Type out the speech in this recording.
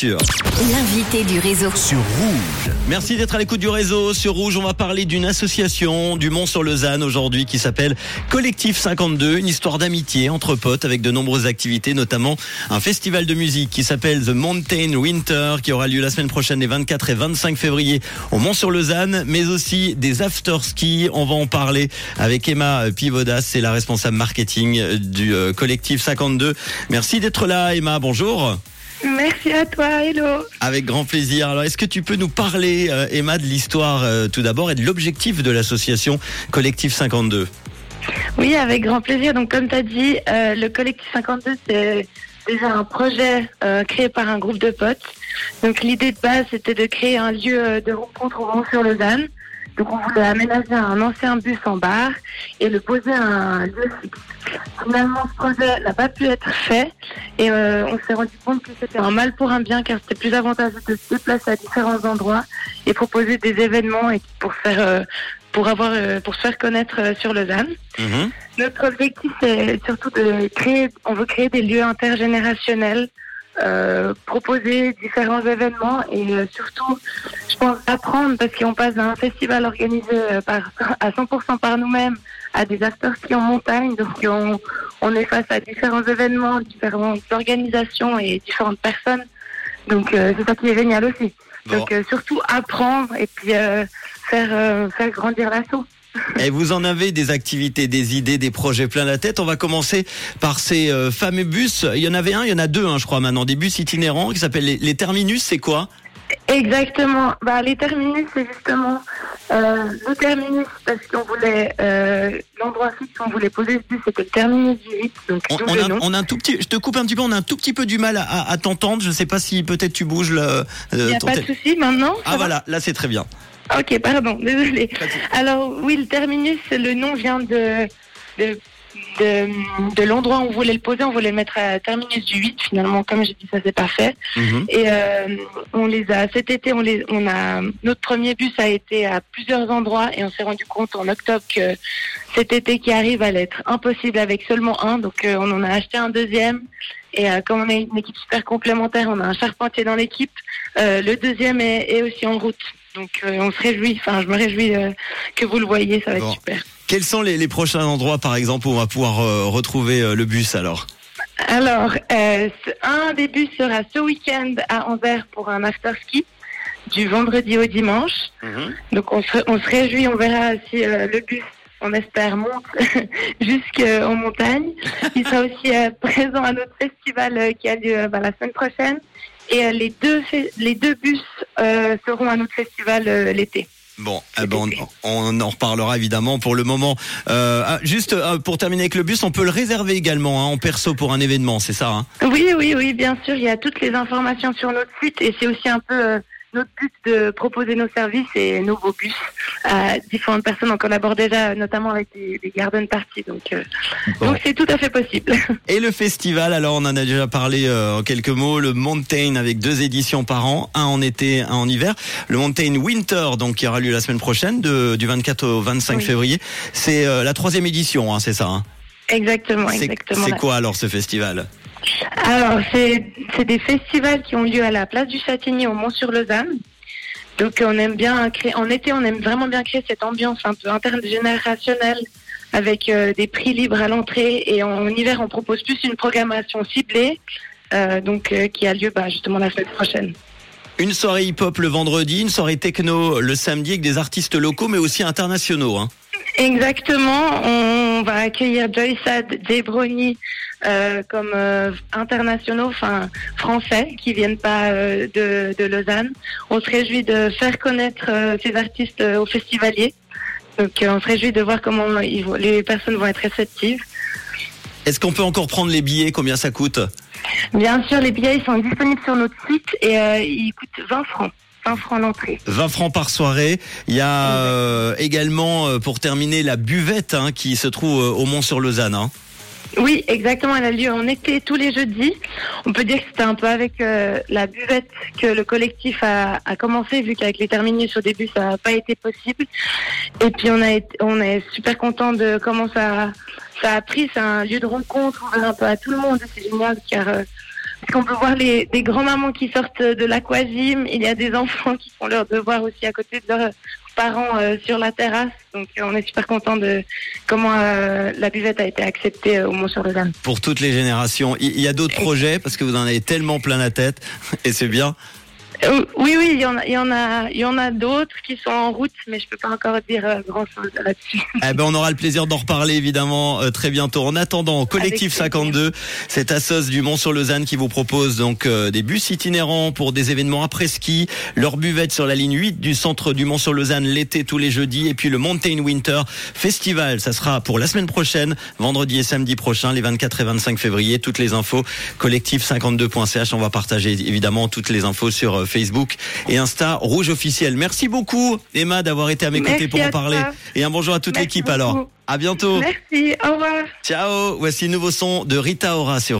L'invité du réseau. sur Rouge. Merci d'être à l'écoute du réseau. Sur Rouge, on va parler d'une association du Mont-sur-Lausanne aujourd'hui qui s'appelle Collectif 52, une histoire d'amitié entre potes avec de nombreuses activités, notamment un festival de musique qui s'appelle The Mountain Winter qui aura lieu la semaine prochaine les 24 et 25 février au Mont-sur-Lausanne, mais aussi des after-ski. On va en parler avec Emma Pivodas, c'est la responsable marketing du euh, Collectif 52. Merci d'être là, Emma. Bonjour. Merci à toi, hello. Avec grand plaisir. Alors, est-ce que tu peux nous parler, euh, Emma, de l'histoire euh, tout d'abord et de l'objectif de l'association Collectif 52 Oui, avec grand plaisir. Donc, comme tu as dit, euh, le collectif 52, c'est déjà un projet euh, créé par un groupe de potes. Donc, l'idée de base, c'était de créer un lieu euh, de rencontre au Mont-sur-Lausanne. Donc, on voulait aménager un ancien bus en bar et le poser à un lieu fixe. Finalement, ce projet n'a pas pu être fait et euh, on s'est rendu compte que c'était un mal pour un bien car c'était plus avantageux de se déplacer à différents endroits et proposer des événements et pour faire euh, pour avoir euh, pour se faire connaître euh, sur Lausanne. Mhm. Notre objectif c'est surtout de créer on veut créer des lieux intergénérationnels, euh, proposer différents événements et euh, surtout je pense apprendre parce qu'on passe d'un festival organisé euh, par à 100% par nous-mêmes à des after-ski en montagne donc on, on est face à différents événements, différentes organisations et différentes personnes. Donc euh, c'est ça qui est génial aussi. Bon. Donc euh, surtout apprendre et puis euh, faire euh, faire grandir l'assaut. Et vous en avez des activités, des idées, des projets plein la tête. On va commencer par ces euh, fameux bus. Il y en avait un, il y en a deux, hein, je crois maintenant, des bus itinérants qui s'appellent les, les terminus. C'est quoi? Exactement. Bah, les terminus, c'est justement euh, le terminus parce qu'on voulait euh, l'endroit fixe où on voulait poser ce bus, c'était le terminus du 8, donc on, le a, nom. on a un tout petit. Je te coupe un petit peu. On a un tout petit peu du mal à, à- à t'entendre. Je sais pas si peut-être tu bouges le. Il n'y a ton pas de souci maintenant. Ah va voilà, là c'est très bien. Ok, pardon, désolé. Alors oui, le terminus, le nom vient de de, de, de l'endroit où on voulait le poser. On voulait le mettre à terminus du 8. Finalement, comme j'ai dit, ça s'est pas fait. Mhm. Et euh, on les a cet été, on les, on a notre premier bus a été à plusieurs endroits et on s'est rendu compte en octobre que cet été qui arrive allait être impossible avec seulement un. Donc euh, on en a acheté un deuxième. Et euh, comme on est une équipe super complémentaire, on a un charpentier dans l'équipe. Le deuxième est, est aussi en route. Donc euh, on se réjouit. Enfin, je me réjouis euh, que vous le voyez. Ça va Bon. être super. Quels sont les, les prochains endroits, par exemple, où on va pouvoir euh, retrouver euh, le bus alors? Alors, euh, un des bus sera ce week-end à Anvers pour un after ski du vendredi au dimanche. Donc on se, on se réjouit, on verra si euh, le bus, on espère, monte jusqu'en montagne. Il sera aussi euh, présent à notre festival euh, qui a lieu euh, bah, la semaine prochaine. Et euh, les, deux les deux bus euh, seront à notre festival euh, l'été. Bon, eh ben, on, on en reparlera évidemment pour le moment. Euh, ah, juste euh, pour terminer avec le bus, on peut le réserver également hein, en perso pour un événement, c'est ça hein? Oui, oui, oui, bien sûr. Il y a toutes les informations sur notre site et c'est aussi un peu euh, notre but de proposer nos services et nos beaux bus à différentes personnes. On collabore déjà notamment avec des, des garden parties. Donc, euh, Bon. donc c'est tout à fait possible. Et le festival, alors on en a déjà parlé euh, en quelques mots, le Mountain avec deux éditions par an, un en été, un en hiver. Le Mountain Winter, donc qui aura lieu la semaine prochaine, de, du 24 au 25 Oui. février. C'est euh, la troisième édition, hein, c'est ça hein? Exactement, exactement. c'est quoi alors ce festival? Alors, c'est des festivals qui ont lieu à la place du Châtigny au Mont-sur-Lausanne. Donc, on aime bien créer, en été, on aime vraiment bien créer cette ambiance un peu intergénérationnelle avec euh, des prix libres à l'entrée. Et en hiver, on propose plus une programmation ciblée, euh, donc euh, qui a lieu bah, justement la semaine prochaine. Une soirée hip-hop le vendredi, une soirée techno le samedi avec des artistes locaux mais aussi internationaux. Hein. Exactement. On va accueillir Joy Sad, Jay Brony euh, comme euh, internationaux, enfin français, qui viennent pas euh, de, de Lausanne. On se réjouit de faire connaître euh, ces artistes aux festivaliers. Donc on se réjouit de voir comment ils vont- les personnes vont être réceptives. Est-ce qu'on peut encore prendre les billets Combien ça coûte? Bien sûr, les billets ils sont disponibles sur notre site et ils coûtent 20 francs. 20 francs l'entrée. 20 francs par soirée. Il y a euh, également, euh, pour terminer, la buvette hein, qui se trouve euh, au Mont-sur-Lausanne. Hein. Oui, exactement. Elle a lieu en été tous les jeudis. On peut dire que c'était un peu avec euh, la buvette que le collectif a, a commencé, vu qu'avec les terminus au début, ça n'a pas été possible. Et puis on a été, on est super content de comment ça, ça a pris. C'est un lieu de rencontre ouvert un peu à tout le monde. C'est génial car euh, Parce qu'on peut voir les, des grands-mamans qui sortent de l'aquagym. Il y a des enfants qui font leur devoir aussi à côté de leurs parents euh, sur la terrasse. Donc euh, on est super content de comment euh, la buvette a été acceptée au Mont-sur-Lausanne. Pour toutes les générations. Il y a d'autres projets parce que vous en avez tellement plein la tête et c'est bien. Euh, oui, oui, il y en a, il y en a, il y en a d'autres qui sont en route, mais je peux pas encore dire euh, grand chose là-dessus. Eh ben, on aura le plaisir d'en reparler évidemment euh, très bientôt. En attendant, Collectif Avec plaisir. 52, cette assoce du Mont-sur-Lausanne qui vous propose donc euh, des bus itinérants pour des événements après ski, leur buvette sur la ligne 8 du centre du Mont-sur-Lausanne l'été tous les jeudis et puis le Mountain Winter Festival. Ça sera pour la semaine prochaine, vendredi et samedi prochain, les 24 et 25 février. Toutes les infos collectif52.ch. On va partager évidemment toutes les infos sur Facebook et Insta Rouge officiel. Merci beaucoup Emma d'avoir été à mes côtés Merci pour en parler. toi. Et un bonjour à toute l'équipe alors. À bientôt. Merci, au revoir. Ciao. Voici le nouveau son de Rita Ora sur